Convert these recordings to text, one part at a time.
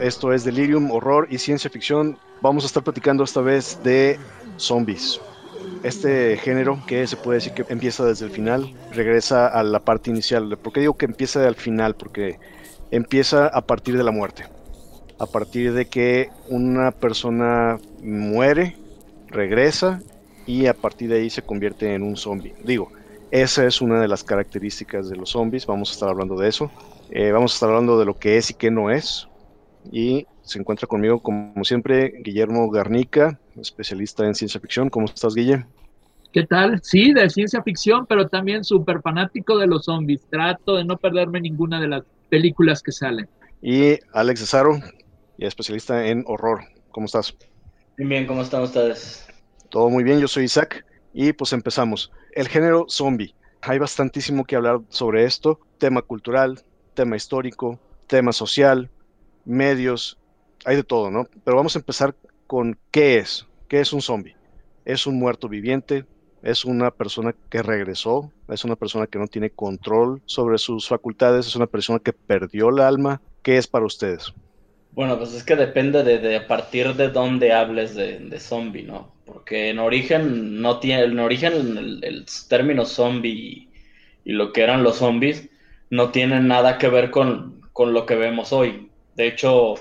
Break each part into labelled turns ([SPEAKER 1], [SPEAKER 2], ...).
[SPEAKER 1] esto es Delirium, Horror y Ciencia Ficción. Vamos a estar platicando esta vez de zombies. Este género que se puede decir que empieza desde el final, regresa a la parte inicial. ¿Por qué digo que empieza al final? Porque empieza a partir de la muerte. A partir de que una persona muere, regresa y a partir de ahí se convierte en un zombie. Digo, esa es una de las características de los zombies. Vamos a estar hablando de eso. Eh, vamos a estar hablando de lo que es y qué no es. Y se encuentra conmigo, como siempre, Guillermo Garnica, especialista en ciencia ficción. ¿Cómo estás, Guille?
[SPEAKER 2] ¿Qué tal? Sí, de ciencia ficción, pero también súper fanático de los zombies. Trato de no perderme ninguna de las películas que salen.
[SPEAKER 1] Y Alex Cesaro, especialista en horror. ¿Cómo estás?
[SPEAKER 3] Bien, bien, ¿cómo están ustedes?
[SPEAKER 1] Todo muy bien, yo soy Isaac. Y pues empezamos. El género zombie. Hay bastantísimo que hablar sobre esto. Tema cultural, tema histórico, tema social, medios, hay de todo, ¿no? Pero vamos a empezar con qué es, qué es un zombie. Es un muerto viviente, es una persona que regresó, es una persona que no tiene control sobre sus facultades, es una persona que perdió el alma. ¿Qué es para ustedes?
[SPEAKER 3] Bueno, pues es que depende de, a partir de dónde hables de, zombie, ¿no? Porque en origen no tiene, en origen el, término zombie y, lo que eran los zombies no tienen nada que ver con, con lo que vemos hoy. De hecho,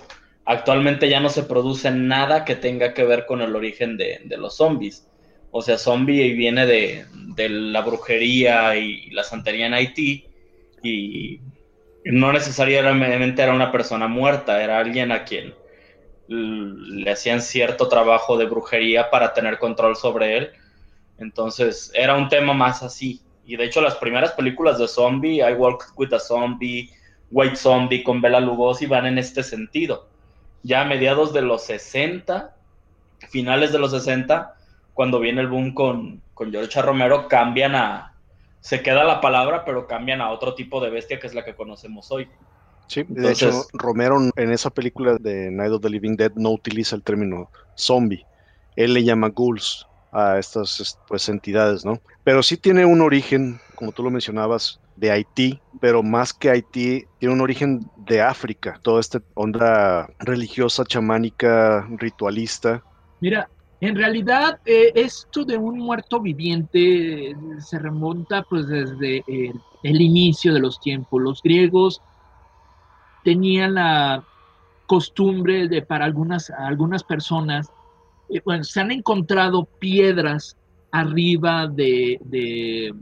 [SPEAKER 3] actualmente ya no se produce nada que tenga que ver con el origen de, los zombies. O sea, zombie viene de, la brujería y la santería en Haití y no necesariamente era una persona muerta, era alguien a quien le hacían cierto trabajo de brujería para tener control sobre él. Entonces, era un tema más así. Y de hecho, las primeras películas de zombie, I Walk with a Zombie, White Zombie con Bela Lugosi van en este sentido. Ya a mediados de los 60, finales de los 60, cuando viene el boom con, con George Romero, cambian a, se queda la palabra, pero cambian a otro tipo de bestia que es la que conocemos hoy.
[SPEAKER 1] Sí, de hecho, Romero en esa película de Night of the Living Dead no utiliza el término zombie. Él le llama ghouls a estas pues, entidades, ¿no? Pero sí tiene un origen, como tú lo mencionabas, de Haití, pero más que Haití, tiene un origen de África, toda esta onda religiosa, chamánica, ritualista.
[SPEAKER 2] Mira, en realidad eh, esto de un muerto viviente eh, se remonta pues desde el, inicio de los tiempos. Los griegos tenían la costumbre de para algunas, algunas personas, eh, bueno, se han encontrado piedras arriba de de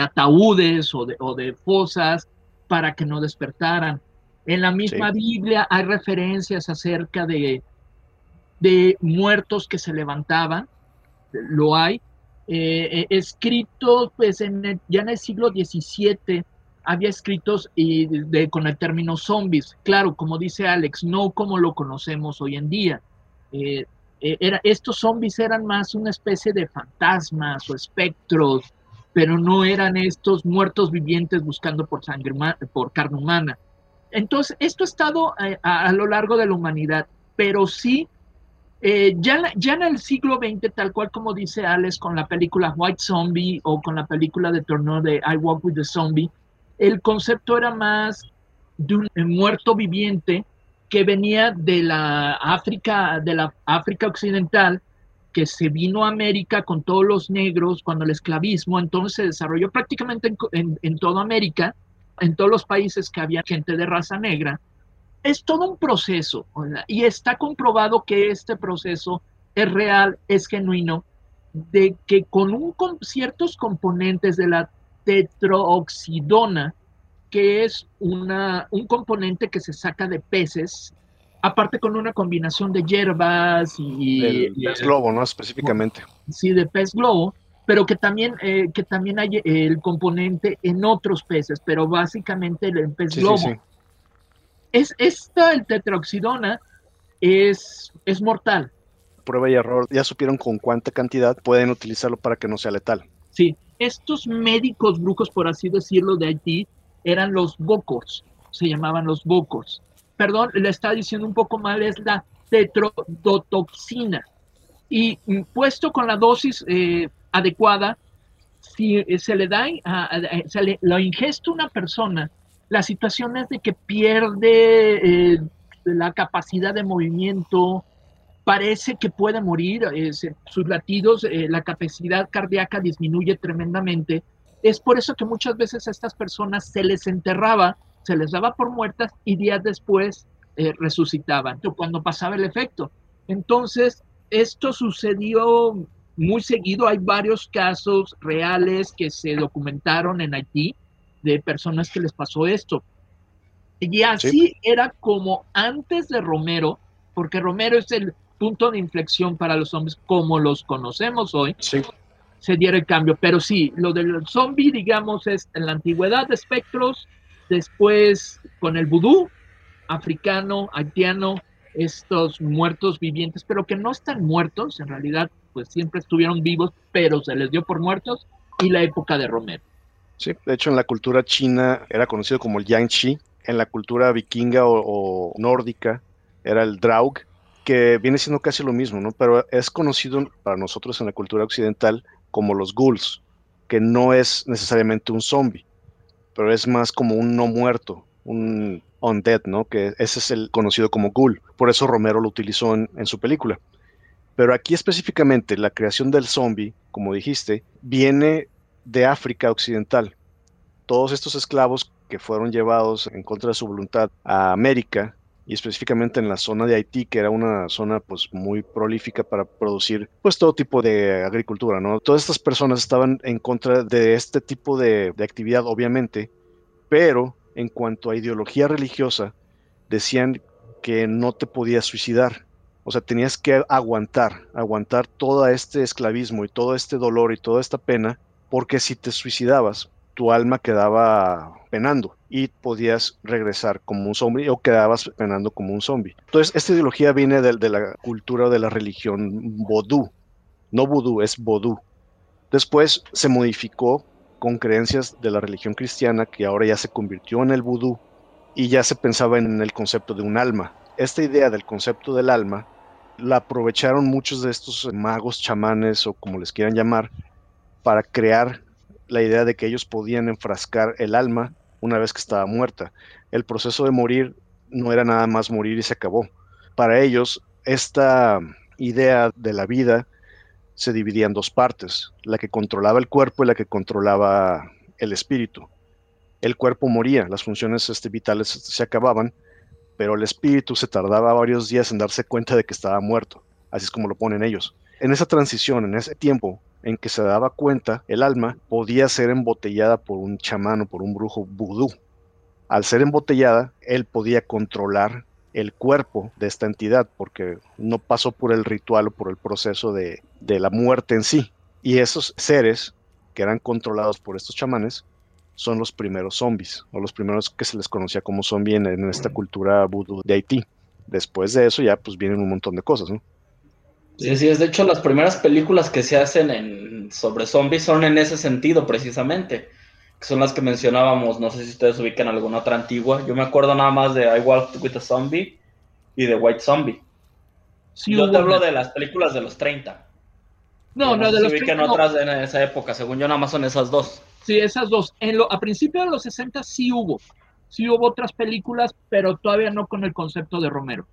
[SPEAKER 2] ataúdes o de, o de fosas para que no despertaran. En la misma Biblia hay referencias acerca de, de muertos que se levantaban, lo hay. Eh, eh, escritos, pues en ya en el siglo XVII había escritos y de, con el término zombies. Claro, como dice Alex, no como lo conocemos hoy en día. Eh, era, estos zombies eran más una especie de fantasmas o espectros pero no eran estos muertos vivientes buscando por sangre, por carne humana. Entonces, esto ha estado eh, a, lo largo de la humanidad, pero sí, eh, ya, ya en el siglo XX, tal cual como dice Alex con la película White Zombie o con la película de torneo de I Walk with the Zombie, el concepto era más de un muerto viviente que venía de la África, de la África occidental, que se vino a América con todos los negros cuando el esclavismo entonces se desarrolló prácticamente en, toda América, en todos los países que había gente de raza negra. Es todo un proceso y está comprobado que este proceso es real, es genuino, de que con, un, ciertos componentes de la tetrooxidona, que es una, un componente que se saca de peces, aparte con una combinación de hierbas y...
[SPEAKER 1] De pez globo, ¿no? Específicamente.
[SPEAKER 2] Sí, de pez globo, pero que también, eh, que también hay el componente en otros peces, pero básicamente el pez globo. Sí, sí. Es, esta, el tetraoxidona, es, es mortal.
[SPEAKER 1] Prueba y error, ya supieron con cuánta cantidad pueden utilizarlo para que no sea letal.
[SPEAKER 2] Sí, estos médicos brujos, por así decirlo, de Haití, eran los bocors, se llamaban los bocors perdón, le está diciendo un poco mal, es la tetrodotoxina. y mm, puesto con la dosis eh, adecuada, si eh, se le da, se le, lo ingesta una persona, la situación es de que pierde la capacidad de movimiento, parece que puede morir, sus latidos, la capacidad cardíaca disminuye tremendamente. Es por eso que muchas veces a estas personas se les enterraba, se les daba por muertas y días después resucitaban, cuando pasaba el efecto. Entonces, esto sucedió muy seguido. Hay varios casos reales que se documentaron en Haití de personas que les pasó esto. Y así era como antes de Romero, porque Romero es el punto de inflexión para los zombies como los conocemos hoy. Se diera el cambio. Pero sí, lo del zombie, digamos, es en la antigüedad de espectros, después con el vudú africano, haitiano, estos muertos vivientes, pero que no están muertos, en realidad pues siempre estuvieron vivos, pero se les dio por muertos, y la época de Romero.
[SPEAKER 1] Sí, de hecho en la cultura china era conocido como el Yangtze, en la cultura vikinga o, nórdica era el Draug, que viene siendo casi lo mismo, ¿no? Pero es conocido para nosotros en la cultura occidental como los ghouls, que no es necesariamente un zombie, pero es más como un no muerto, un undead, ¿no? Que ese es el conocido como ghoul. Por eso Romero lo utilizó en, su película. Pero aquí específicamente la creación del zombie, como dijiste, viene de África Occidental. Todos estos esclavos que fueron llevados en contra de su voluntad a América y específicamente en la zona de Haití, que era una zona pues muy prolífica para producir pues todo tipo de agricultura, ¿no? Todas estas personas estaban en contra de este tipo de, de actividad, obviamente, pero en cuanto a ideología religiosa, decían que no te podías suicidar. O sea, tenías que aguantar, aguantar todo este esclavismo y todo este dolor y toda esta pena, porque si te suicidabas, tu alma quedaba penando y podías regresar como un zombie o quedabas penando como un zombie. Entonces, esta ideología viene de, de la cultura de la religión vodú. No vudú, es vodú. Después se modificó con creencias de la religión cristiana que ahora ya se convirtió en el vudú y ya se pensaba en el concepto de un alma. Esta idea del concepto del alma la aprovecharon muchos de estos magos, chamanes o como les quieran llamar, para crear la idea de que ellos podían enfrascar el alma una vez que estaba muerta. El proceso de morir no era nada más morir y se acabó. Para ellos, esta idea de la vida se dividía en dos partes, la que controlaba el cuerpo y la que controlaba el espíritu. El cuerpo moría, las funciones este, vitales se acababan, pero el espíritu se tardaba varios días en darse cuenta de que estaba muerto, así es como lo ponen ellos. En esa transición, en ese tiempo en que se daba cuenta, el alma podía ser embotellada por un chamán o por un brujo vudú. Al ser embotellada, él podía controlar el cuerpo de esta entidad, porque no pasó por el ritual o por el proceso de, la muerte en sí. Y esos seres que eran controlados por estos chamanes son los primeros zombies, o los primeros que se les conocía como zombie en, esta cultura vudú de Haití. Después de eso ya pues vienen un montón de cosas, ¿no?
[SPEAKER 3] Sí, sí, es de hecho las primeras películas que se hacen en, sobre zombies son en ese sentido precisamente son las que mencionábamos. No sé si ustedes ubican alguna otra antigua. Yo me acuerdo nada más de I Walked with a Zombie y de White Zombie. yo te hablo de las películas de los 30.
[SPEAKER 2] No, no, de los
[SPEAKER 3] se ubican otras en esa época. Según yo, nada más son esas dos.
[SPEAKER 2] Sí, esas dos. En lo, a principios de los 60 sí hubo. Sí hubo otras películas, pero todavía no con el concepto de Romero.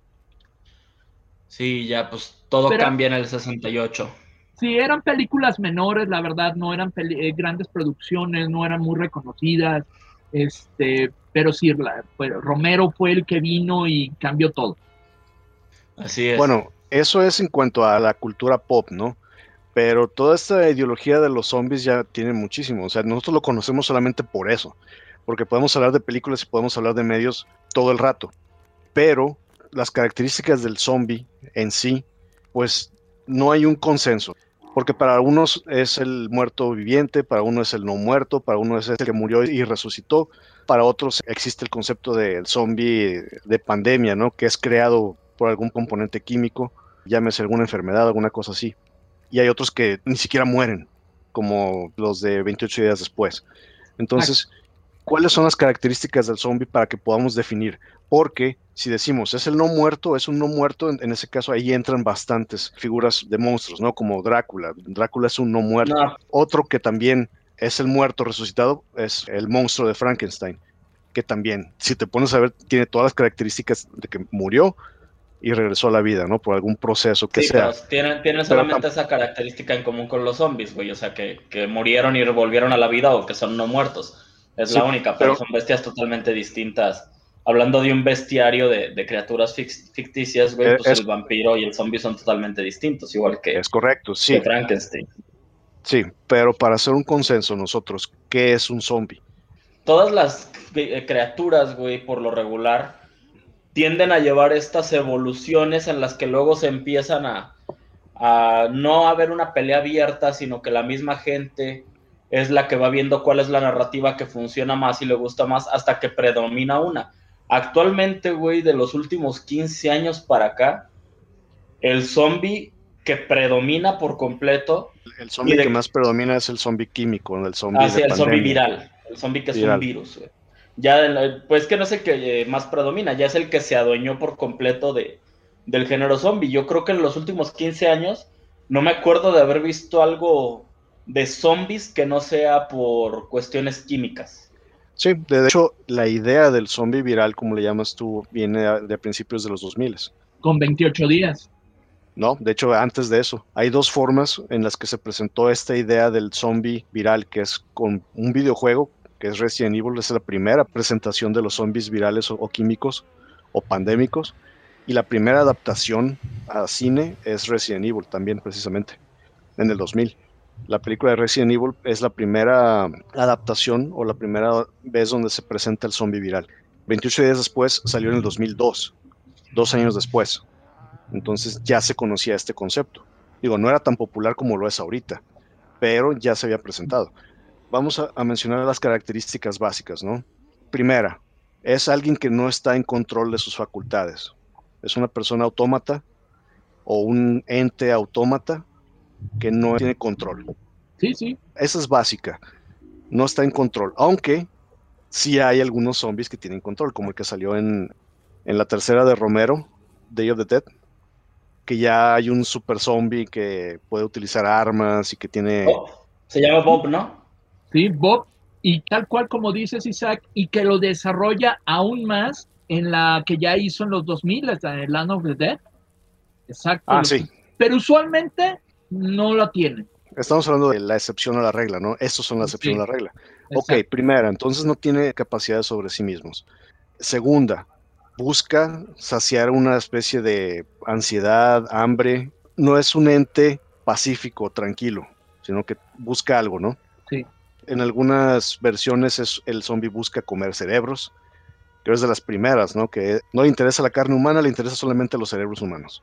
[SPEAKER 3] Sí, ya, pues todo cambia en el 68.
[SPEAKER 2] Sí, eran películas menores, la verdad, no eran eh, grandes producciones, no eran muy reconocidas, este, pero sí, Romero fue el que vino y cambió todo.
[SPEAKER 3] Así es.
[SPEAKER 1] Bueno, eso es en cuanto a la cultura pop, ¿no? Pero toda esta ideología de los zombies ya tiene muchísimo, o sea, nosotros lo conocemos solamente por eso, porque podemos hablar de películas y podemos hablar de medios todo el rato, pero las características del zombie en sí, pues no hay un consenso porque para unos es el muerto viviente, para uno es el no muerto, para uno es el que murió y resucitó, para otros existe el concepto del zombie de pandemia, ¿no? Que es creado por algún componente químico, llámese alguna enfermedad, alguna cosa así. Y hay otros que ni siquiera mueren, como los de 28 días después. Entonces, ¿Cuáles son las características del zombie para que podamos definir? Porque si decimos es el no muerto, es un no muerto, en, ese caso ahí entran bastantes figuras de monstruos, ¿no? Como Drácula. Drácula es un no muerto. Otro que también es el muerto resucitado es el monstruo de Frankenstein, que también, si te pones a ver, tiene todas las características de que murió, y regresó a la vida, ¿no? Por algún proceso que sea.
[SPEAKER 3] tienen, tienen solamente esa característica en común con los zombies, güey. O sea, que, que, murieron y volvieron a la vida o que son no muertos. Es la única, pero, son bestias totalmente distintas. Hablando de un bestiario de, de criaturas ficticias, güey, pues el vampiro y el zombie son totalmente distintos, igual que,
[SPEAKER 1] es correcto, sí.
[SPEAKER 3] Frankenstein.
[SPEAKER 1] Sí, pero para hacer un consenso nosotros, ¿qué es un zombie?
[SPEAKER 3] Todas las eh, criaturas, güey, por lo regular, tienden a llevar estas evoluciones en las que luego se empiezan a, a no haber una pelea abierta, sino que la misma gente es la que va viendo cuál es la narrativa que funciona más y le gusta más hasta que predomina una. Actualmente, güey, de los últimos 15 años para acá, el zombie que predomina por completo.
[SPEAKER 1] El zombie que más predomina es el zombie químico, el zombie.
[SPEAKER 3] Ah, sí, el zombie viral. El zombie que es un virus, güey ya, pues que no sé qué más predomina, ya es el que se adueñó por completo de, del género zombie. Yo creo que en los últimos 15 años no me acuerdo de haber visto algo de zombies que no sea por cuestiones químicas.
[SPEAKER 1] Sí, de hecho, la idea del zombie viral, como le llamas tú, viene de principios de los 2000.
[SPEAKER 2] Con 28 días.
[SPEAKER 1] No, de hecho, antes de eso. Hay dos formas en las que se presentó esta idea del zombie viral, que es con un videojuego que es Resident Evil, es la primera presentación de los zombies virales o, químicos o pandémicos. Y la primera adaptación a cine es Resident Evil también, precisamente, en el 2000. La película de Resident Evil es la primera adaptación o la primera vez donde se presenta el zombie viral. 28 días después salió en el 2002, dos años después. Entonces ya se conocía este concepto. Digo, no era tan popular como lo es ahorita, pero ya se había presentado vamos a, mencionar las características básicas, ¿no? Primera, es alguien que no está en control de sus facultades. Es una persona autómata o un ente autómata que no tiene control.
[SPEAKER 2] Sí, sí.
[SPEAKER 1] Esa es básica. No está en control. Aunque sí hay algunos zombies que tienen control, como el que salió en, la tercera de Romero, Day of the Dead, que ya hay un super zombie que puede utilizar armas y que tiene...
[SPEAKER 3] Oh, se llama Bob, ¿no?
[SPEAKER 2] ¿sí? Bob, y tal cual como dices Isaac, y que lo desarrolla aún más en la que ya hizo en los 2000, en el Land of the Dead. Exacto.
[SPEAKER 1] Ah, sí.
[SPEAKER 2] Pero usualmente no lo tiene.
[SPEAKER 1] Estamos hablando de la excepción a la regla, ¿no? Estos son la excepción a la regla. Ok, primera, entonces no tiene capacidad sobre sí mismos. Segunda, busca saciar una especie de ansiedad, hambre. No es un ente pacífico, tranquilo, sino que busca algo, ¿no?
[SPEAKER 2] Sí.
[SPEAKER 1] En algunas versiones es, el zombie busca comer cerebros, que es de las primeras, ¿no? Que no le interesa la carne humana, le interesa solamente los cerebros humanos.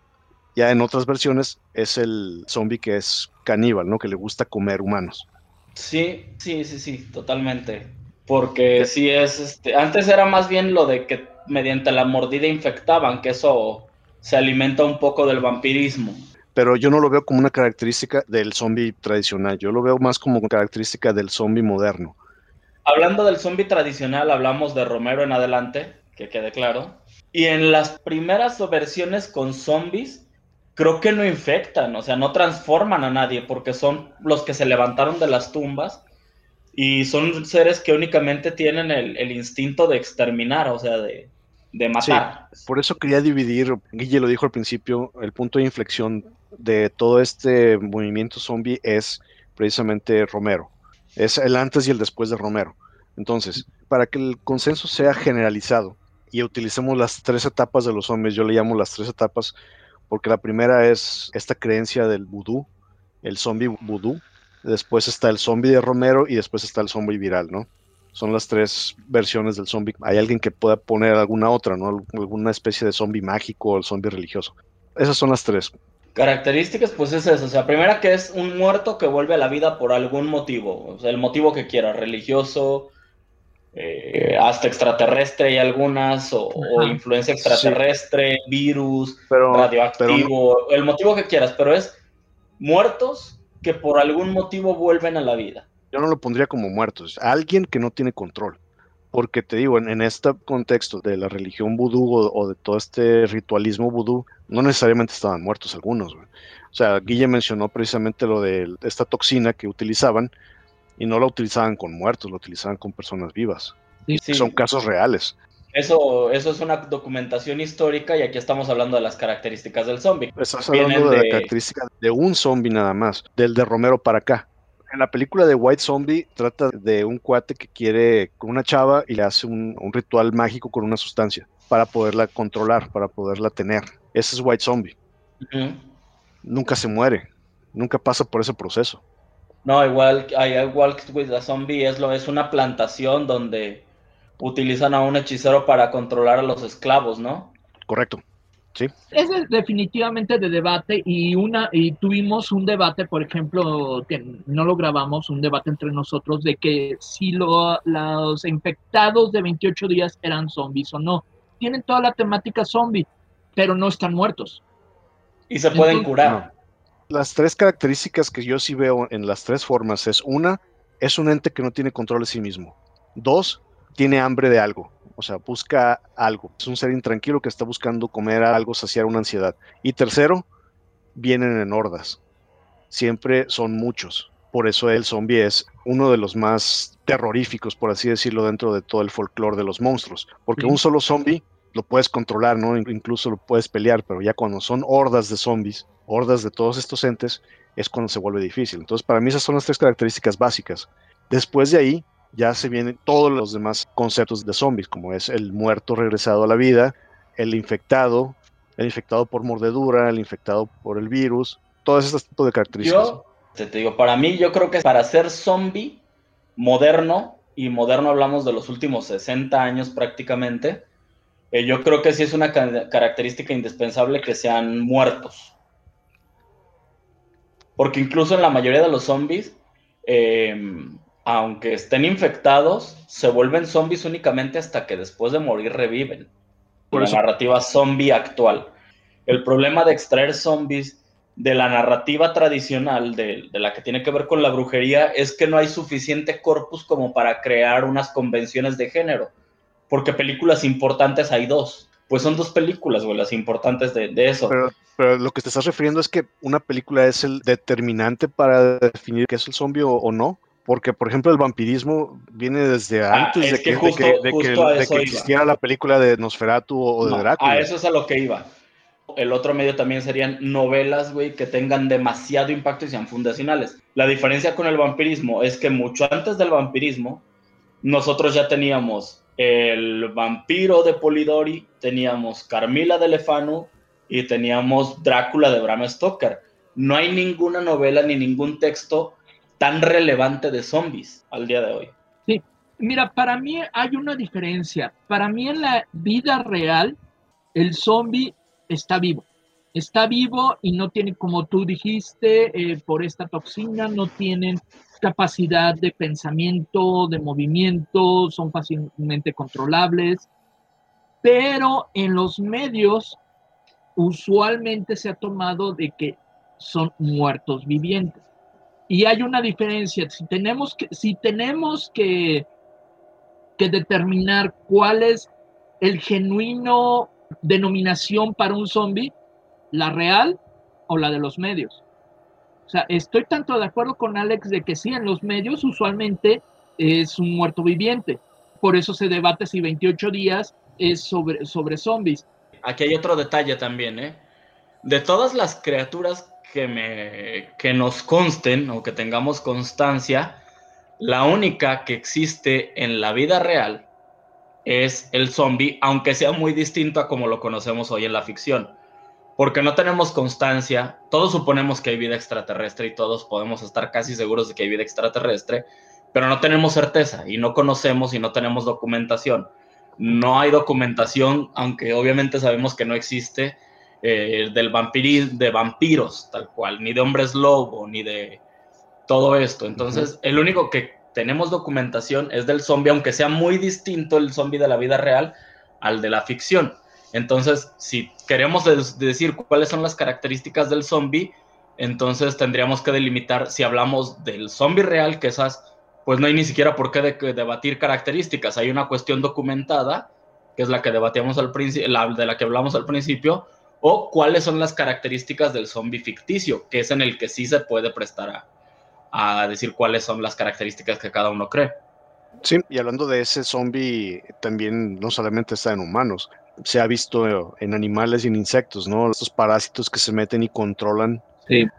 [SPEAKER 1] Ya en otras versiones es el zombie que es caníbal, ¿no? Que le gusta comer humanos.
[SPEAKER 3] Sí, sí, sí, sí, totalmente. Porque sí es, este, antes era más bien lo de que mediante la mordida infectaban, que eso se alimenta un poco del vampirismo
[SPEAKER 1] pero yo no lo veo como una característica del zombie tradicional, yo lo veo más como característica del zombie moderno.
[SPEAKER 3] Hablando del zombie tradicional, hablamos de Romero en adelante, que quede claro. Y en las primeras versiones con zombies, creo que no infectan, o sea, no transforman a nadie, porque son los que se levantaron de las tumbas y son seres que únicamente tienen el, el instinto de exterminar, o sea, de, de matar.
[SPEAKER 1] por eso quería dividir, Guille lo dijo al principio, el punto de inflexión de todo este movimiento zombie es precisamente Romero. Es el antes y el después de Romero. Entonces, para que el consenso sea generalizado y utilicemos las tres etapas de los zombies, yo le llamo las tres etapas, porque la primera es esta creencia del vudú, el zombie vudú, después está el zombie de Romero y después está el zombie viral, ¿no? Son las tres versiones del zombie. Hay alguien que pueda poner alguna otra, ¿no? Alguna especie de zombie mágico o el zombie religioso. Esas son las tres.
[SPEAKER 3] Características, pues es eso. O sea, primera que es un muerto que vuelve a la vida por algún motivo. O sea, el motivo que quiera, religioso, eh, hasta extraterrestre y algunas, o, influencia extraterrestre, virus, radioactivo, el motivo que quieras, pero es muertos que por algún motivo vuelven a la vida
[SPEAKER 1] yo no lo pondría como muertos, alguien que no tiene control. porque te digo, en, este contexto de la religión vudú o, de todo este ritualismo vudú, no necesariamente estaban muertos algunos. O sea, Guille mencionó precisamente lo de esta toxina que utilizaban y no la utilizaban con muertos, la utilizaban con personas vivas. Son casos reales.
[SPEAKER 3] Eso, eso es una documentación histórica y aquí estamos hablando de las características del zombie.
[SPEAKER 1] Estás hablando de, de la característica de un zombie nada más, del de Romero para acá en la película de White Zombie trata de un cuate que quiere con una chava y le hace un, ritual mágico con una sustancia para poderla controlar, para poderla tener. Ese es White Zombie. Nunca se muere, nunca pasa por ese proceso.
[SPEAKER 3] No, igual, igual with the Zombie es, lo, es una plantación donde utilizan a un hechicero para controlar a los esclavos, ¿no?
[SPEAKER 1] Correcto.
[SPEAKER 2] Es definitivamente de debate y una y tuvimos un debate, por ejemplo, que no lo grabamos, un debate entre nosotros de que si los infectados de 28 días eran zombies o no. Tienen toda la temática zombie, pero no están muertos.
[SPEAKER 3] Y se pueden curar.
[SPEAKER 1] Las tres características que yo sí veo en las tres formas es una, es un ente que no tiene control de sí mismo. Dos, tiene hambre de algo o sea, busca algo. Es un ser intranquilo que está buscando comer algo, saciar una ansiedad. Y tercero, vienen en hordas. Siempre son muchos. Por eso el zombie es uno de los más terroríficos, por así decirlo, dentro de todo el folclore de los monstruos. Porque un solo zombie lo puedes controlar, ¿no? Incluso lo puedes pelear, pero ya cuando son hordas de zombies, hordas de todos estos entes, es cuando se vuelve difícil. Entonces, para mí esas son las tres características básicas. Después de ahí, ya se vienen todos los demás conceptos de zombies, como es el muerto regresado a la vida, el infectado, el infectado por mordedura, el infectado por el virus, todos estos tipos de características.
[SPEAKER 3] Yo te, digo, para mí yo creo que para ser zombie moderno, y moderno hablamos de los últimos 60 años prácticamente, eh, yo creo que sí es una característica indispensable que sean muertos. Porque incluso en la mayoría de los zombies, eh, aunque estén infectados, se vuelven zombies únicamente hasta que después de morir reviven. Por la narrativa zombie actual. El problema de extraer zombies de la narrativa tradicional, de, la que tiene que ver con la brujería, es que no hay suficiente corpus como para crear unas convenciones de género. Porque películas importantes hay dos. Pues son dos películas, güey, las importantes de, eso.
[SPEAKER 1] Pero, pero, lo que te estás refiriendo es que una película es el determinante para definir qué es el zombie o no porque por ejemplo el vampirismo viene desde ah, antes de, que, existiera la película de Nosferatu o de Drácula.
[SPEAKER 3] A eso es a lo que iba. El otro medio también serían novelas, güey, que tengan demasiado impacto y sean fundacionales. La diferencia con el vampirismo es que mucho antes del vampirismo, nosotros ya teníamos el vampiro de Polidori, teníamos Carmila de Lefanu y teníamos Drácula de Bram Stoker. No hay ninguna novela ni ningún texto tan relevante de zombies al día de hoy.
[SPEAKER 2] Sí, mira, para mí hay una diferencia. Para mí en la vida real, el zombie está vivo. Está vivo y no tiene, como tú dijiste, eh, por esta toxina, no tienen capacidad de pensamiento, de movimiento, son fácilmente controlables. Pero en los medios, usualmente se ha tomado de que son muertos vivientes. Y hay una diferencia. Si tenemos que, si tenemos que, determinar cuál es el genuino denominación para un zombie, la real o la de los medios. O sea, estoy tanto de acuerdo con Alex de que sí, en los medios usualmente es un muerto viviente. Por eso se debate si 28 días es sobre, sobre zombies.
[SPEAKER 3] Aquí hay otro detalle también, ¿eh? De todas las criaturas que, me, que nos consten o que tengamos constancia, la única que existe en la vida real es el zombie, aunque sea muy distinto a como lo conocemos hoy en la ficción. Porque no tenemos constancia, todos suponemos que hay vida extraterrestre y todos podemos estar casi seguros de que hay vida extraterrestre, pero no tenemos certeza y no conocemos y no tenemos documentación. No hay documentación, aunque obviamente sabemos que no existe, eh, del vampirismo, de vampiros, tal cual, ni de hombres lobo, ni de todo esto. Entonces, el único que tenemos documentación es del zombie, aunque sea muy distinto el zombie de la vida real al de la ficción. Entonces, si queremos decir cuáles son las características del zombie, entonces tendríamos que delimitar si hablamos del zombie real, que esas pues no hay ni siquiera por qué debatir características. Hay una cuestión documentada, que es la que debatíamos al principio, de la que hablamos al principio, o cuáles son las características del zombie ficticio, que es en el que sí se puede prestar a, a decir cuáles son las características que cada uno cree.
[SPEAKER 1] Sí, y hablando de ese zombie, también no solamente está en humanos, se ha visto en animales y en insectos, ¿no? Estos parásitos que se meten y controlan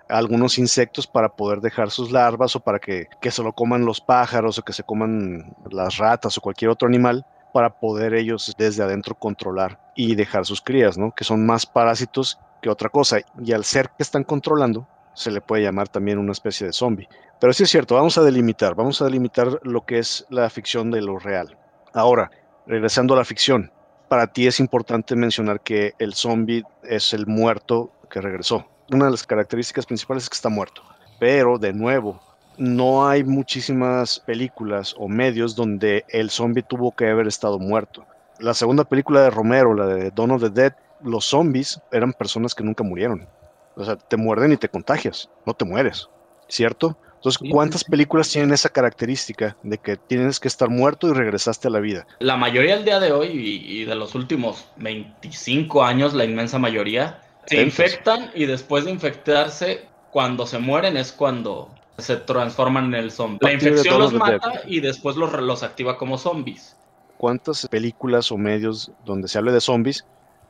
[SPEAKER 1] algunos insectos para poder dejar sus larvas o para que, se lo coman los pájaros o que se coman las ratas o cualquier otro animal para poder ellos desde adentro controlar y dejar sus crías, ¿no? Que son más parásitos que otra cosa. Y al ser que están controlando, se le puede llamar también una especie de zombie. Pero sí es cierto, vamos a delimitar, vamos a delimitar lo que es la ficción de lo real. Ahora, regresando a la ficción, para ti es importante mencionar que el zombie es el muerto que regresó una de las características principales es que está muerto. Pero, de nuevo, no hay muchísimas películas o medios donde el zombie tuvo que haber estado muerto. La segunda película de Romero, la de Dawn of the Dead, los zombies eran personas que nunca murieron. O sea, te muerden y te contagias, no te mueres, ¿cierto? Entonces, ¿cuántas películas tienen esa característica de que tienes que estar muerto y regresaste a la vida?
[SPEAKER 3] La mayoría del día de hoy y, y de los últimos 25 años, la inmensa mayoría, se infectan y después de infectarse, cuando se mueren es cuando se transforman en el zombie. La infección los mata y después los, los activa como zombies.
[SPEAKER 1] ¿Cuántas películas o medios donde se hable de zombies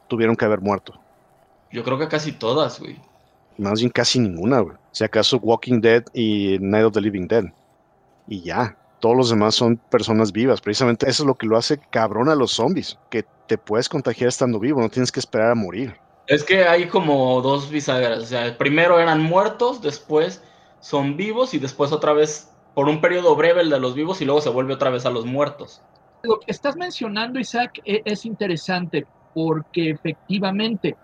[SPEAKER 1] tuvieron que haber muerto?
[SPEAKER 3] Yo creo que casi todas, güey.
[SPEAKER 1] Más bien casi ninguna, güey. Si acaso Walking Dead y Night of the Living Dead. Y ya. Todos los demás son personas vivas. Precisamente eso es lo que lo hace cabrón a los zombies. Que te puedes contagiar estando vivo, no tienes que esperar a morir.
[SPEAKER 3] Es que hay como dos bisagras. O sea, primero eran muertos, después son vivos y después otra vez por un periodo breve el de los vivos y luego se vuelve otra vez a los muertos.
[SPEAKER 2] Lo que estás mencionando, Isaac, e, es interesante porque efectivamente,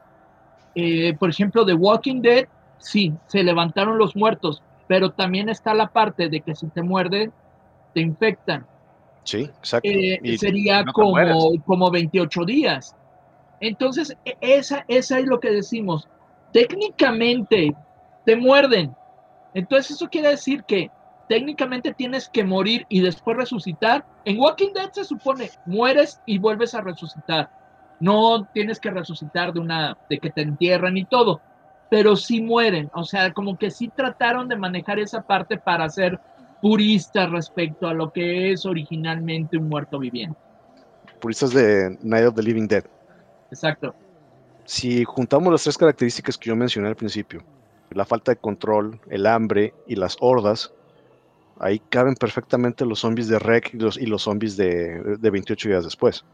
[SPEAKER 2] eh, por ejemplo, The Walking Dead, sí, se levantaron los muertos, pero también está la parte de que si te muerden, te infectan.
[SPEAKER 1] Sí, exacto.
[SPEAKER 2] Eh, sería como, como 28 días. Entonces, e, esa, esa es lo que decimos. Técnicamente te muerden. Entonces, eso quiere decir que técnicamente tienes que morir y después resucitar. En Walking Dead se supone mueres y vuelves a resucitar. No tienes que resucitar de una de que te entierran y todo, pero sí mueren. O sea, como que sí trataron de manejar esa parte para ser puristas respecto a lo que es originalmente un muerto viviente.
[SPEAKER 1] Puristas de Night of the Living Dead.
[SPEAKER 2] Exacto.
[SPEAKER 1] Si juntamos las tres características que yo mencioné al principio, la falta de control, el hambre y las hordas, ahí caben perfectamente los zombies de Rec y los, y los zombies de, 28 días después.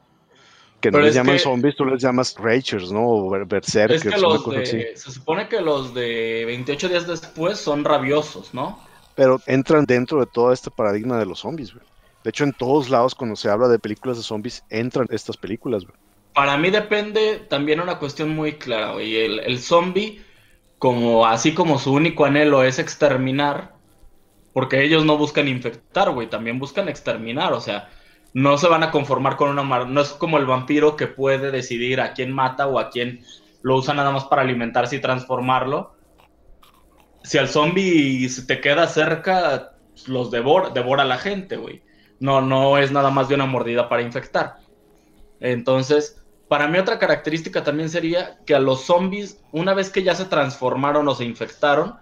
[SPEAKER 1] Que no les llaman zombies, tú les llamas Ragers, ¿no? O Berserkers.
[SPEAKER 3] Es que los de, se supone que los de 28 días después son rabiosos, ¿no?
[SPEAKER 1] Pero entran dentro de todo este paradigma de los zombies, güey. De hecho, en todos lados, cuando se habla de películas de zombies, entran estas películas, güey.
[SPEAKER 3] Para mí depende también una cuestión muy clara, güey. El, el zombie, como, así como su único anhelo es exterminar, porque ellos no buscan infectar, güey, también buscan exterminar, o sea, no se van a conformar con una... No es como el vampiro que puede decidir a quién mata o a quién lo usa nada más para alimentarse y transformarlo. Si al zombie se te queda cerca, los devora, devora a la gente, güey. No, no es nada más de una mordida para infectar. Entonces, para mí otra característica también sería que a los zombies, una vez que ya se transformaron o se infectaron,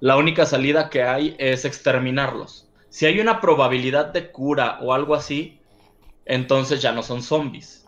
[SPEAKER 3] la única salida que hay es exterminarlos. Si hay una probabilidad de cura o algo así, entonces ya no son zombies.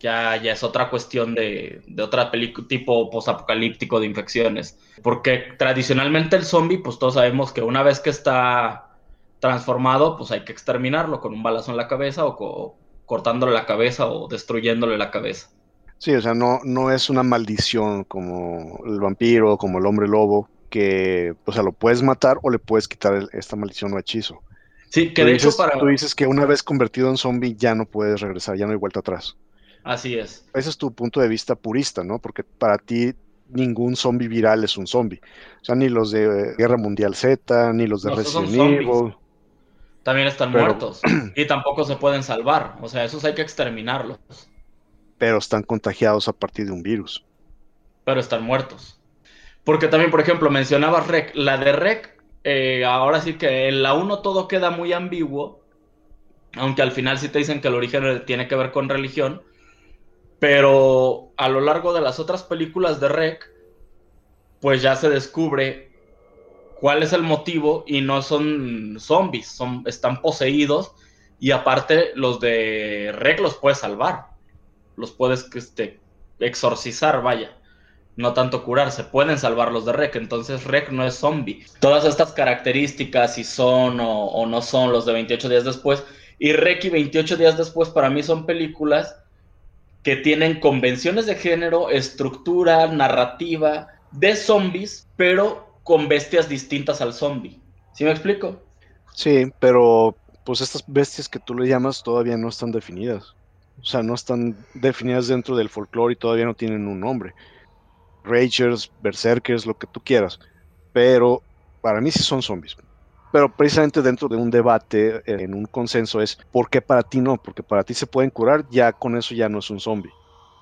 [SPEAKER 3] Ya, ya es otra cuestión de, de otra tipo posapocalíptico de infecciones. Porque tradicionalmente el zombie, pues todos sabemos que una vez que está transformado, pues hay que exterminarlo con un balazo en la cabeza o, cortándole la cabeza o destruyéndole la cabeza.
[SPEAKER 1] Sí, o sea, no, no es una maldición como el vampiro, como el hombre lobo, que o sea, lo puedes matar o le puedes quitar esta maldición o hechizo.
[SPEAKER 3] Sí, que de hecho para...
[SPEAKER 1] Tú dices que una vez convertido en zombie ya no puedes regresar, ya no hay vuelta atrás.
[SPEAKER 3] Así es.
[SPEAKER 1] Ese es tu punto de vista purista, ¿no? Porque para ti ningún zombie viral es un zombie. O sea, ni los de Guerra Mundial Z, ni los de Resident Evil
[SPEAKER 3] también están muertos y tampoco se pueden salvar. O sea, esos hay que exterminarlos.
[SPEAKER 1] Pero están contagiados a partir de un virus.
[SPEAKER 3] Pero están muertos. Porque también, por ejemplo, mencionabas REC. La de REC eh, ahora sí que en la 1 todo queda muy ambiguo, aunque al final sí te dicen que el origen tiene que ver con religión, pero a lo largo de las otras películas de Rec, pues ya se descubre cuál es el motivo y no son zombies, son, están poseídos y aparte los de Rec los puedes salvar, los puedes este, exorcizar, vaya no tanto curarse, pueden salvar los de Rec, entonces Rec no es zombie. Todas estas características, si son o, no son los de 28 días después, y Rec y 28 días después para mí son películas que tienen convenciones de género, estructura, narrativa de zombies, pero con bestias distintas al zombie. ¿Sí me explico?
[SPEAKER 1] Sí, pero pues estas bestias que tú le llamas todavía no están definidas. O sea, no están definidas dentro del folclore y todavía no tienen un nombre. Ragers, Berserkers, lo que tú quieras. Pero para mí sí son zombies. Pero precisamente dentro de un debate, en un consenso, es ¿por qué para ti no? Porque para ti se pueden curar, ya con eso ya no es un zombie.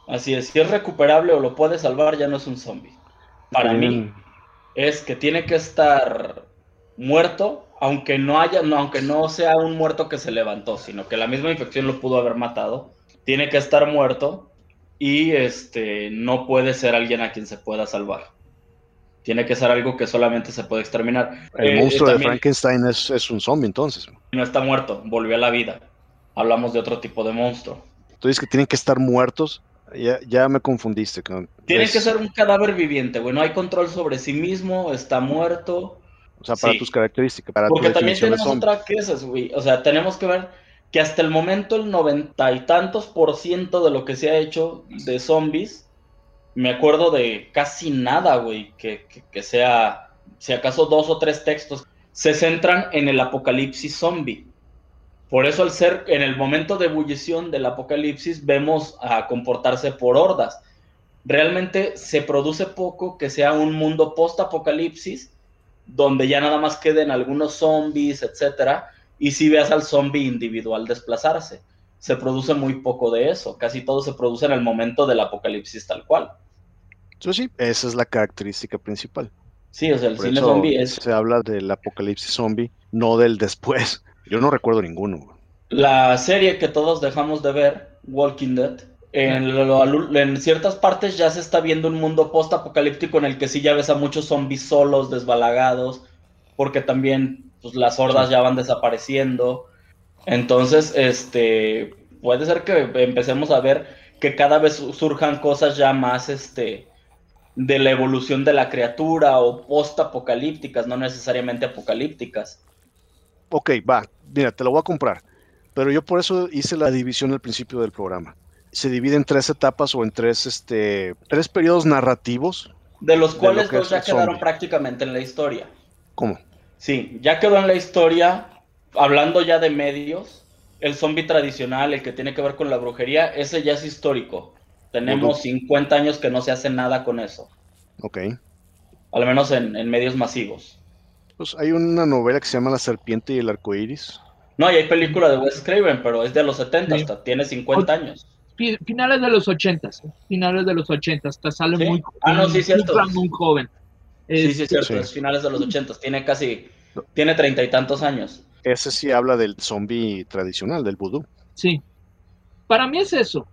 [SPEAKER 3] Así es, si es recuperable o lo puede salvar, ya no es un zombie. Para mí es que tiene que estar muerto, aunque no haya, no, aunque no sea un muerto que se levantó, sino que la misma infección lo pudo haber matado. Tiene que estar muerto y este no puede ser alguien a quien se pueda salvar. Tiene que ser algo que solamente se puede exterminar.
[SPEAKER 1] El eh, monstruo de Frankenstein es, un zombie entonces.
[SPEAKER 3] No está muerto, volvió a la vida. Hablamos de otro tipo de monstruo.
[SPEAKER 1] Tú dices que tienen que estar muertos. Ya, me confundiste. Con...
[SPEAKER 3] Tiene que ser un cadáver viviente, güey. No hay control sobre sí mismo, está muerto.
[SPEAKER 1] O sea, para tus características. Para
[SPEAKER 3] Porque también tenemos otra que es, güey. O sea, tenemos que ver que hasta el momento el noventa y tantos por ciento de lo que se ha hecho de zombies, me acuerdo de casi nada, güey, que, sea, si acaso dos o tres textos, se centran en el apocalipsis zombie. Por eso al ser en el momento de ebullición del apocalipsis vemos a comportarse por hordas. Realmente se produce poco que sea un mundo post-apocalipsis donde ya nada más queden algunos zombies, etcétera, y si veas al zombie individual desplazarse. Se produce muy poco de eso, casi todo se produce en el momento del apocalipsis tal cual.
[SPEAKER 1] Eso sí, esa es la característica principal.
[SPEAKER 3] Sí, o sea, el cine zombie es...
[SPEAKER 1] Se habla del apocalipsis zombie, no del después. Yo no recuerdo ninguno.
[SPEAKER 3] La serie que todos dejamos de ver, Walking Dead, en, en, ciertas partes ya se está viendo un mundo post-apocalíptico en el que sí ya ves a muchos zombies solos, desbalagados, porque también pues las hordas ya van desapareciendo. Entonces, este, puede ser que empecemos a ver que cada vez surjan cosas ya más, este, de la evolución de la criatura o post-apocalípticas, no necesariamente apocalípticas.
[SPEAKER 1] Ok, va, mira, te lo voy a comprar. Pero yo por eso hice la división al principio del programa. Se divide en tres etapas o en tres, este, tres periodos narrativos.
[SPEAKER 3] De los cuales dos ya quedaron prácticamente en la historia.
[SPEAKER 1] ¿Cómo?
[SPEAKER 3] Sí, ya quedó en la historia, hablando ya de medios, el zombie tradicional, el que tiene que ver con la brujería, ese ya es histórico. Tenemos 50 años que no se hace nada con eso.
[SPEAKER 1] Ok.
[SPEAKER 3] Al menos en, medios masivos.
[SPEAKER 1] Pues hay una novela que se llama La serpiente y el arco iris.
[SPEAKER 3] No, y hay película de Wes Craven, pero es de los 70, hasta tiene 50 años.
[SPEAKER 2] Finales de los 80, finales de los 80, hasta sale muy,
[SPEAKER 3] ah, no, sí, cierto.
[SPEAKER 2] muy joven.
[SPEAKER 3] Sí, sí, es cierto, es finales de los ochentas, tiene casi, tiene treinta y tantos años.
[SPEAKER 1] Ese sí habla del zombie tradicional, del vudú.
[SPEAKER 2] Sí. Para mí es eso.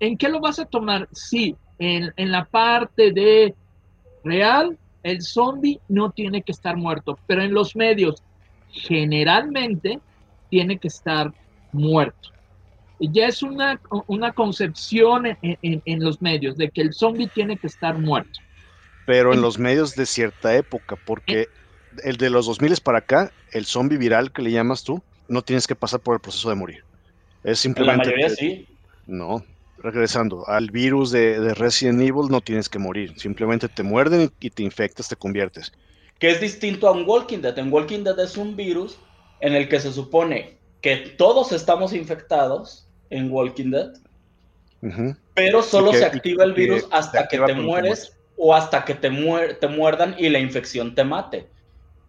[SPEAKER 2] ¿En qué lo vas a tomar? Sí, en, en la parte de real, el zombie no tiene que estar muerto, pero en los medios, generalmente, tiene que estar muerto. Ya es una, una concepción en, en los medios de que el zombie tiene que estar muerto
[SPEAKER 1] pero en los medios de cierta época, porque el de los 2000 para acá, el zombie viral que le llamas tú, no tienes que pasar por el proceso de morir. Es simplemente.
[SPEAKER 3] La mayoría sí.
[SPEAKER 1] No, regresando al virus de, Resident Evil, no tienes que morir. Simplemente te muerden y, te infectas, te conviertes.
[SPEAKER 3] Que es distinto a un Walking Dead. En Walking Dead es un virus en el que se supone que todos estamos infectados en Walking Dead, pero solo se activa el virus hasta que te mueres o hasta que te, te muerdan y la infección te mate.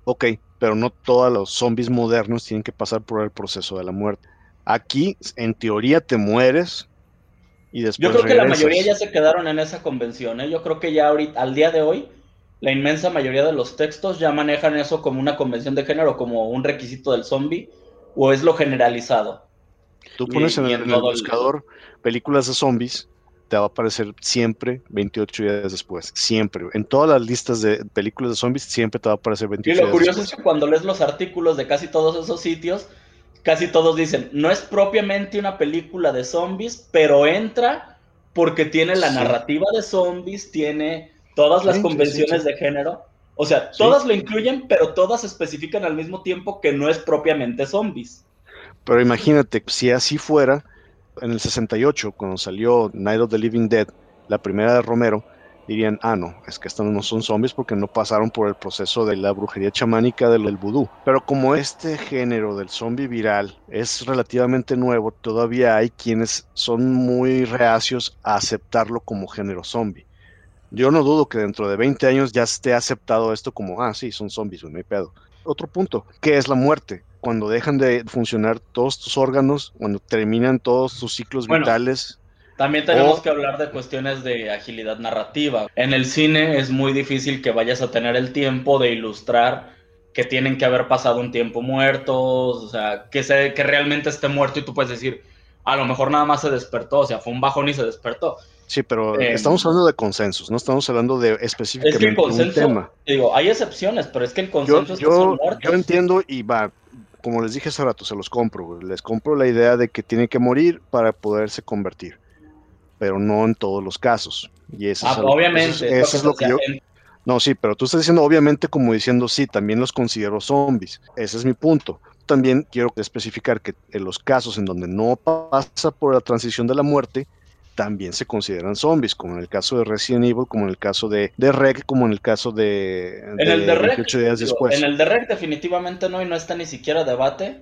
[SPEAKER 1] Ok, pero no todos los zombies modernos tienen que pasar por el proceso de la muerte. Aquí, en teoría, te mueres y después.
[SPEAKER 3] Yo creo que la mayoría ya se quedaron en esa convención. ¿eh? Yo creo que ya ahorita, al día de hoy, la inmensa mayoría de los textos ya manejan eso como una convención de género, como un requisito del zombie, o es lo generalizado.
[SPEAKER 1] Tú pones en, el, buscador películas de zombies, te va a aparecer siempre 28 días después, siempre. En todas las listas de películas de zombies siempre te va a aparecer 28 días.
[SPEAKER 3] Y lo curioso es que cuando lees los artículos de casi todos esos sitios, casi todos dicen, no es propiamente una película de zombies, pero entra porque tiene la narrativa de zombies, tiene todas las convenciones de género. O sea, todas lo incluyen, pero todas especifican al mismo tiempo que no es propiamente zombies.
[SPEAKER 1] Pero imagínate, si así fuera, en el 68, cuando salió Night of the Living Dead, la primera de Romero, dirían, ah, no, es que estos no son zombies porque no pasaron por el proceso de la brujería chamánica del, vudú. Pero como este género del zombie viral es relativamente nuevo, todavía hay quienes son muy reacios a aceptarlo como género zombie. Yo no dudo que dentro de 20 años ya esté aceptado esto como, ah, sí, son zombies, no hay pedo. Otro punto, ¿qué es la muerte? Cuando dejan de funcionar todos tus órganos, cuando terminan todos tus ciclos vitales.
[SPEAKER 3] También tenemos que hablar de cuestiones de agilidad narrativa. En el cine es muy difícil que vayas a tener el tiempo de ilustrar que tienen que haber pasado un tiempo muertos, o sea, que, se, que realmente esté muerto y tú puedes decir, a lo mejor nada más se despertó, o sea, fue un bajón y se despertó.
[SPEAKER 1] Sí, pero em, estamos hablando de consensos, no estamos hablando de específicamente un tema.
[SPEAKER 3] Digo, hay excepciones, pero es que el consenso
[SPEAKER 1] yo, es que yo, entiendo y va, como les dije hace rato, se los compro. Les compro la idea de que tiene que morir para poderse convertir, pero no en todos los casos. Y eso
[SPEAKER 3] ah, obviamente.
[SPEAKER 1] Eso, es lo que yo. No, sí, pero tú estás diciendo obviamente como diciendo sí, también los considero zombies. Ese es mi punto. También quiero especificar que en los casos en donde no pasa por la transición de la muerte, también se consideran zombies, como en el caso de Resident Evil, como en el caso de, de Rec, como en el caso de,
[SPEAKER 3] en el de Rec, días después. En el de Rec definitivamente no, y no está ni siquiera debate,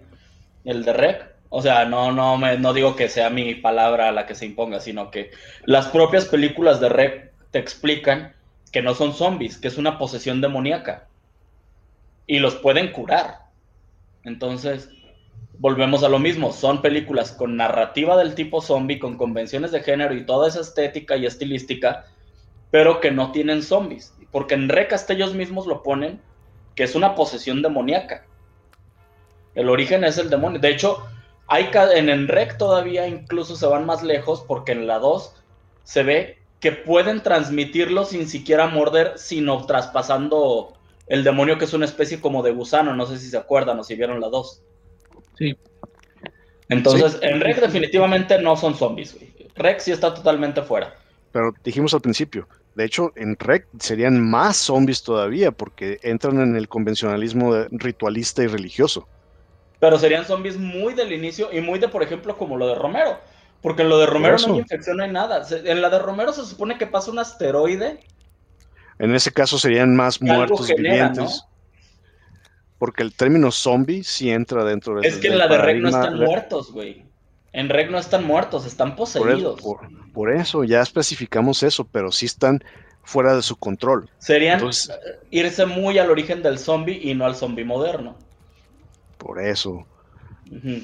[SPEAKER 3] el de Rec. O sea, no, no, me, no digo que sea mi palabra la que se imponga, sino que las propias películas de Rec te explican que no son zombies, que es una posesión demoníaca. Y los pueden curar. Entonces, volvemos a lo mismo, son películas con narrativa del tipo zombie, con convenciones de género y toda esa estética y estilística, pero que no tienen zombies, porque en Rec hasta ellos mismos lo ponen, que es una posesión demoníaca. El origen es el demonio. De hecho, hay en, en Rec todavía incluso se van más lejos, porque en la 2 se ve que pueden transmitirlo sin siquiera morder, sino traspasando el demonio que es una especie como de gusano, no sé si se acuerdan o si vieron la 2.
[SPEAKER 2] Sí.
[SPEAKER 3] Entonces, en Rec definitivamente no son zombies. Rec sí está totalmente fuera.
[SPEAKER 1] Pero dijimos al principio, de hecho, en Rec serían más zombies todavía porque entran en el convencionalismo ritualista y religioso.
[SPEAKER 3] Pero serían zombies muy del inicio y muy de, por ejemplo, como lo de Romero. Porque en lo de Romero no hay infección, no hay nada. En la de Romero se supone que pasa un asteroide.
[SPEAKER 1] En ese caso serían más muertos vivientes. Porque el término zombie sí entra dentro
[SPEAKER 3] de Es que en la de Rec no están muertos, güey. En Rec no están muertos, están poseídos.
[SPEAKER 1] Por, eso, ya especificamos eso, pero sí están fuera de su control.
[SPEAKER 3] Serían irse muy al origen del zombie y no al zombie moderno.
[SPEAKER 1] Por eso.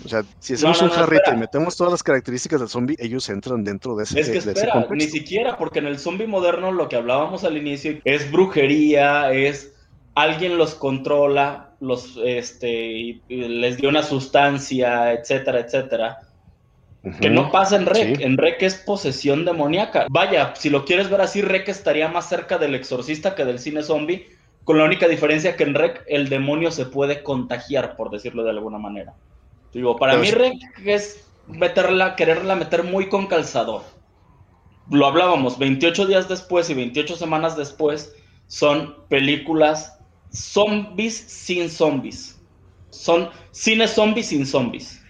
[SPEAKER 1] O sea, si hacemos un jarrito y metemos todas las características del zombie, ellos entran dentro de ese
[SPEAKER 3] Es que espera, ni siquiera, porque en el zombie moderno lo que hablábamos al inicio es brujería, es alguien los controla, los, este, les dio una sustancia, etcétera, etcétera. Que no pasa en Rec. En Rec es posesión demoníaca. Vaya, si lo quieres ver así, Rec estaría más cerca del exorcista que del cine zombie, con la única diferencia que en Rec el demonio se puede contagiar, por decirlo de alguna manera. Digo, para mí Rec es meterla, quererla meter muy con calzador. Lo hablábamos, 28 días después y 28 semanas después son películas zombies sin zombies. Son cine zombies sin zombies.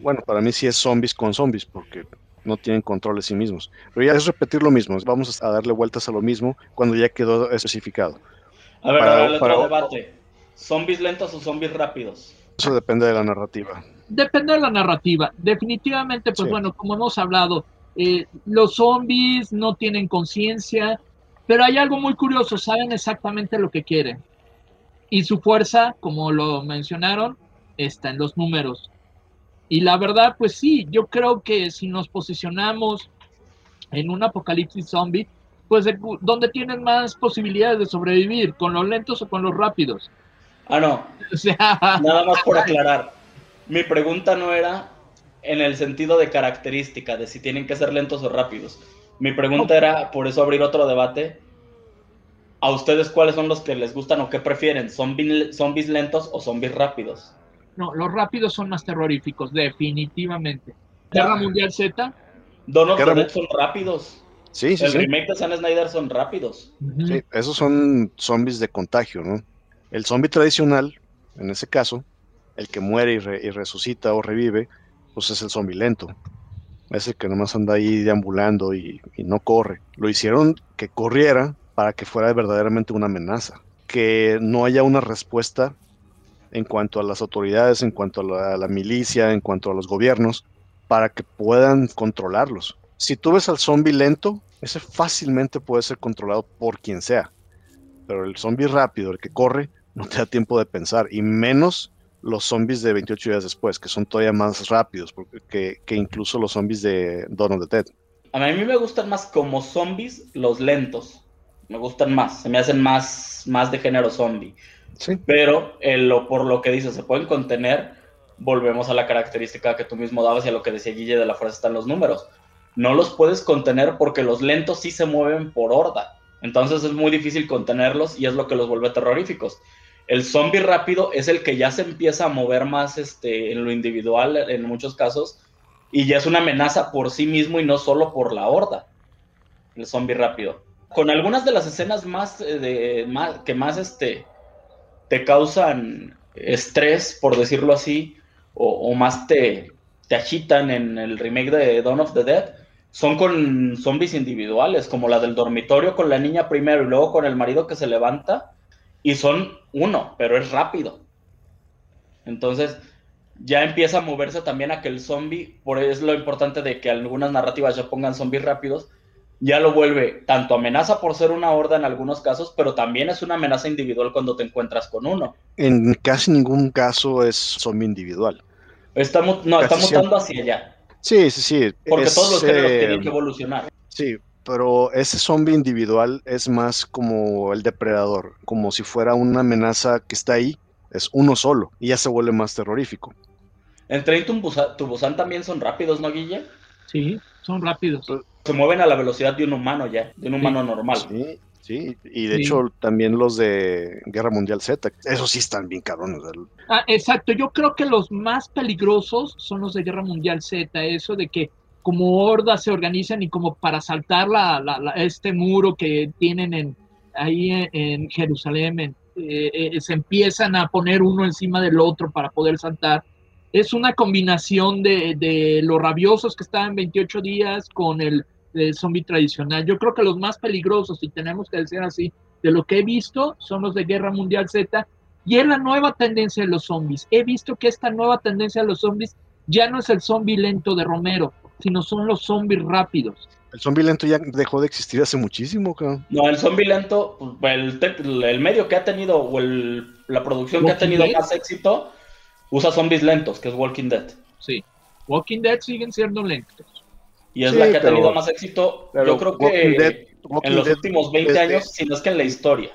[SPEAKER 1] Bueno, para mí sí es zombies con zombies, porque no tienen control de sí mismos. Pero ya es repetir lo mismo, vamos a darle vueltas a lo mismo cuando ya quedó especificado.
[SPEAKER 3] A ver, para, otro debate. ¿Zombies lentos o zombies rápidos?
[SPEAKER 1] Eso depende de la narrativa.
[SPEAKER 2] Depende de la narrativa. Definitivamente, pues bueno, como hemos hablado, eh, los zombies no tienen conciencia, pero hay algo muy curioso, saben exactamente lo que quieren. Y su fuerza, como lo mencionaron, está en los números. Y la verdad, pues sí, yo creo que si nos posicionamos en un apocalipsis zombie, pues ¿dónde tienen más posibilidades de sobrevivir? ¿Con los lentos o con los rápidos?
[SPEAKER 3] Ah, no. O sea... Nada más por aclarar. Mi pregunta no era en el sentido de característica, de si tienen que ser lentos o rápidos. Mi pregunta era, por eso abrir otro debate, ¿a ustedes cuáles son los que les gustan o qué prefieren? ¿Zombies, lentos o zombies rápidos?
[SPEAKER 2] No, los rápidos son más terroríficos, definitivamente. Guerra Mundial Z.
[SPEAKER 3] Dawn of the Dead son rápidos. Sí, sí, el remake de San Snyder son rápidos.
[SPEAKER 1] Sí, esos son zombies de contagio, ¿no? El zombie tradicional, en ese caso, el que muere y, resucita o revive, pues es el zombie lento. Ese que nomás anda ahí deambulando y, no corre. Lo hicieron que corriera para que fuera verdaderamente una amenaza. Que no haya una respuesta en cuanto a las autoridades, en cuanto a la, milicia, en cuanto a los gobiernos, para que puedan controlarlos. Si tú ves al zombie lento, ese fácilmente puede ser controlado por quien sea. Pero el zombie rápido, el que corre, no te da tiempo de pensar. Y menos los zombies de 28 días después, que son todavía más rápidos que, que incluso los zombies de of the Dead.
[SPEAKER 3] A mí me gustan más como zombies los lentos. Me gustan más, se me hacen más, más de género zombie. Sí. Pero lo, por lo que dices, se pueden contener. Volvemos a la característica que tú mismo dabas y a lo que decía Guille de la fuerza están los números. No los puedes contener porque los lentos sí se mueven por horda. Entonces es muy difícil contenerlos y es lo que los vuelve terroríficos. El zombie rápido es el que ya se empieza a mover más este, en lo individual en muchos casos y ya es una amenaza por sí mismo y no solo por la horda. El zombie rápido. Con algunas de las escenas más, eh, de, que más este, te causan estrés, por decirlo así, o, más te, te agitan en el remake de Dawn of the Dead, son con zombies individuales, como la del dormitorio con la niña primero y luego con el marido que se levanta y son uno, pero es rápido. Entonces, ya empieza a moverse también a que el zombie, por eso es lo importante de que algunas narrativas ya pongan zombies rápidos, ya lo vuelve tanto amenaza por ser una horda en algunos casos, pero también es una amenaza individual cuando te encuentras con uno.
[SPEAKER 1] En casi ningún caso es zombie individual.
[SPEAKER 3] Está, no, está mutando hacia allá.
[SPEAKER 1] Sí, sí, sí.
[SPEAKER 3] Porque todos los géneros tienen que evolucionar.
[SPEAKER 1] Sí, pero ese zombie individual es más como el depredador, como si fuera una amenaza que está ahí, es uno solo, y ya se vuelve más terrorífico.
[SPEAKER 3] En Train to Busan también son rápidos, ¿no, Guille?
[SPEAKER 2] Sí, son rápidos.
[SPEAKER 3] Pues, se mueven a la velocidad de un humano ya, de un humano normal.
[SPEAKER 1] Sí, sí, y de hecho también los de Guerra Mundial Z, esos sí están bien cabrones.
[SPEAKER 2] Ah, exacto, yo creo que los más peligrosos son los de Guerra Mundial Z, eso de que como hordas se organizan y como para saltar la, este muro que tienen en, ahí en, Jerusalén, eh, eh, se empiezan a poner uno encima del otro para poder saltar. Es una combinación de, de los rabiosos que están en 28 días con el, zombie tradicional. Yo creo que los más peligrosos, si tenemos que decir así, de lo que he visto, son los de Guerra Mundial Z. Y es la nueva tendencia de los zombies. He visto que esta nueva tendencia de los zombies ya no es el zombie lento de Romero, sino son los zombies rápidos.
[SPEAKER 1] El zombie lento ya dejó de existir hace muchísimo, cabrón.
[SPEAKER 3] No, el zombie lento, pues, el, medio que ha tenido, o la producción que ha tenido más éxito, usa zombies lentos, que es Walking Dead.
[SPEAKER 2] Sí, Walking Dead siguen siendo lentos.
[SPEAKER 3] Y es la que ha tenido más éxito, yo creo que en los últimos 20 años, si no es que en la historia.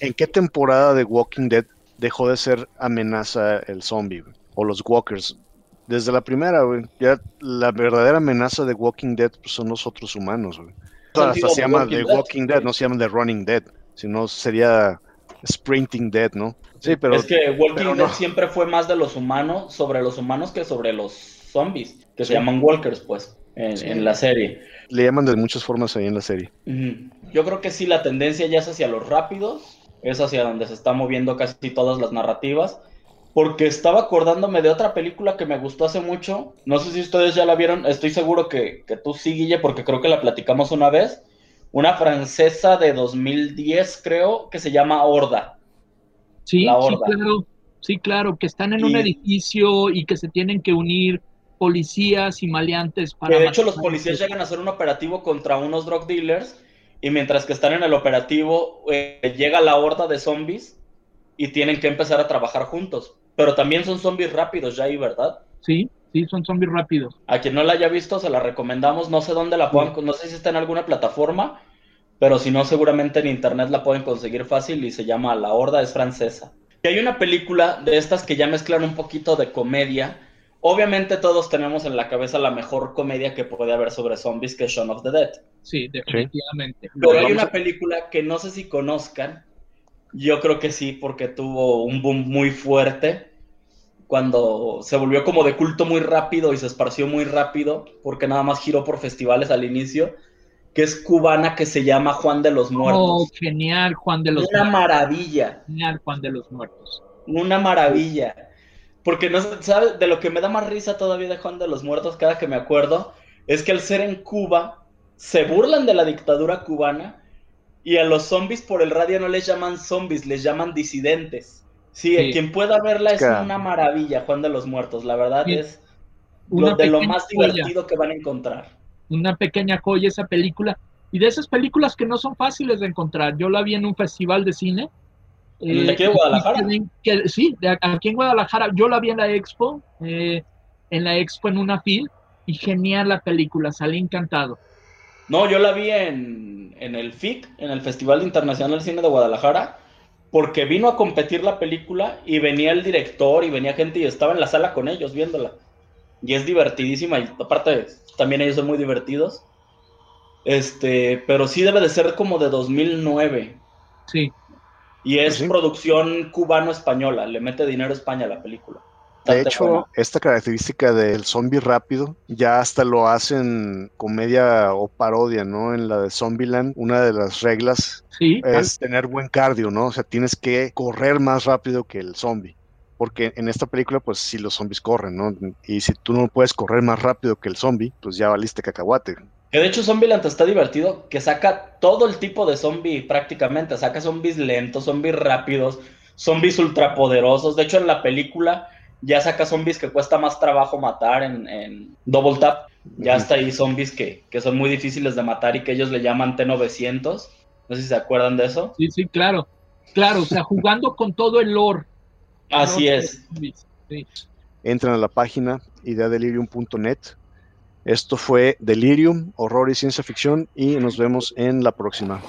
[SPEAKER 1] ¿En qué temporada de Walking Dead dejó de ser amenaza el zombie? O los walkers desde la primera, güey. Ya la verdadera amenaza de Walking Dead pues, son los otros humanos, güey. hasta se llama The Walking Dead, no se llama The Running Dead, sino sería Sprinting Dead, ¿no?
[SPEAKER 3] Sí, pero. Es que Walking Dead siempre fue más de los humanos, sobre los humanos que sobre los zombies, que se llaman walkers, pues, en, la serie.
[SPEAKER 1] Le llaman de muchas formas ahí en la serie.
[SPEAKER 3] Yo creo que sí, la tendencia ya es hacia los rápidos, es hacia donde se están moviendo casi todas las narrativas porque estaba acordándome de otra película que me gustó hace mucho. No sé si ustedes ya la vieron, estoy seguro que, tú sí, Guille, porque creo que la platicamos una vez. Una francesa de 2010, creo, que se llama Horda.
[SPEAKER 2] Sí, sí, claro. Sí, claro, que están en un edificio y que se tienen que unir policías y maleantes
[SPEAKER 3] para... de hecho, los policías llegan a hacer un operativo contra unos drug dealers y mientras que están en el operativo, eh, llega la horda de zombies y tienen que empezar a trabajar juntos. Pero también son zombies rápidos, ya ahí, ¿verdad?
[SPEAKER 2] Sí, sí, son zombies rápidos.
[SPEAKER 3] A quien no la haya visto, se la recomendamos. No sé dónde la puedan, no sé si está en alguna plataforma, pero si no, seguramente en internet la pueden conseguir fácil y se llama La Horda, es francesa. Y hay una película de estas que ya mezclan un poquito de comedia. Obviamente todos tenemos en la cabeza la mejor comedia que puede haber sobre zombies, que es Shaun of the Dead.
[SPEAKER 2] Sí, definitivamente.
[SPEAKER 3] Pero hay una película que no sé si conozcan, yo creo que sí, porque tuvo un boom muy fuerte cuando se volvió como de culto muy rápido y se esparció muy rápido, porque nada más giró por festivales al inicio, que es cubana, que se llama Juan de los Muertos. Oh,
[SPEAKER 2] genial, Juan de los
[SPEAKER 3] Una maravilla.
[SPEAKER 2] Genial, Juan de los Muertos.
[SPEAKER 3] Una maravilla. Porque no sabes, de lo que me da más risa todavía de Juan de los Muertos, cada que me acuerdo, es que al ser en Cuba, se burlan de la dictadura cubana y a los zombies por el radio no les llaman zombies, les llaman disidentes. Sí, quien pueda verla es una maravilla, Juan de los Muertos. La verdad es de lo más divertido que van a encontrar.
[SPEAKER 2] Una pequeña joya esa película. Y de esas películas que no son fáciles de encontrar. Yo la vi en un festival de cine.
[SPEAKER 3] ¿De aquí en Guadalajara?
[SPEAKER 2] sí, aquí en Guadalajara. Yo la vi en la expo, eh, en la expo en una fil, y genial la película, salí encantado.
[SPEAKER 3] No, yo la vi en, en el FIC, en el Festival Internacional de Cine de Guadalajara, porque vino a competir la película y venía el director y venía gente y estaba en la sala con ellos viéndola. Y es divertidísima y aparte también ellos son muy divertidos. Este, pero sí debe de ser como de 2009.
[SPEAKER 2] Sí.
[SPEAKER 3] Y es pues producción cubano-española, le mete dinero a España a la película.
[SPEAKER 1] De hecho, esta característica del zombie rápido ya hasta lo hacen comedia o parodia, ¿no? En la de Zombieland, una de las reglas es tener buen cardio, ¿no? O sea, tienes que correr más rápido que el zombie. Porque en esta película, pues sí, los zombies corren, ¿no? Y si tú no puedes correr más rápido que el zombie, pues ya valiste cacahuate.
[SPEAKER 3] Que de hecho Zombieland está divertido, que saca todo el tipo de zombie prácticamente. Saca zombies lentos, zombies rápidos, zombies ultrapoderosos. De hecho, en la película ya saca zombies que cuesta más trabajo matar en, Double Tap. Ya está ahí zombies que, son muy difíciles de matar y que ellos le llaman T900. No sé si se acuerdan de eso.
[SPEAKER 2] Sí, sí, claro. Claro, o sea, jugando con todo el lore.
[SPEAKER 3] Así es.
[SPEAKER 1] Entran a la página ideadelirium.net. Esto fue Delirium, horror y ciencia ficción y nos vemos en la próxima.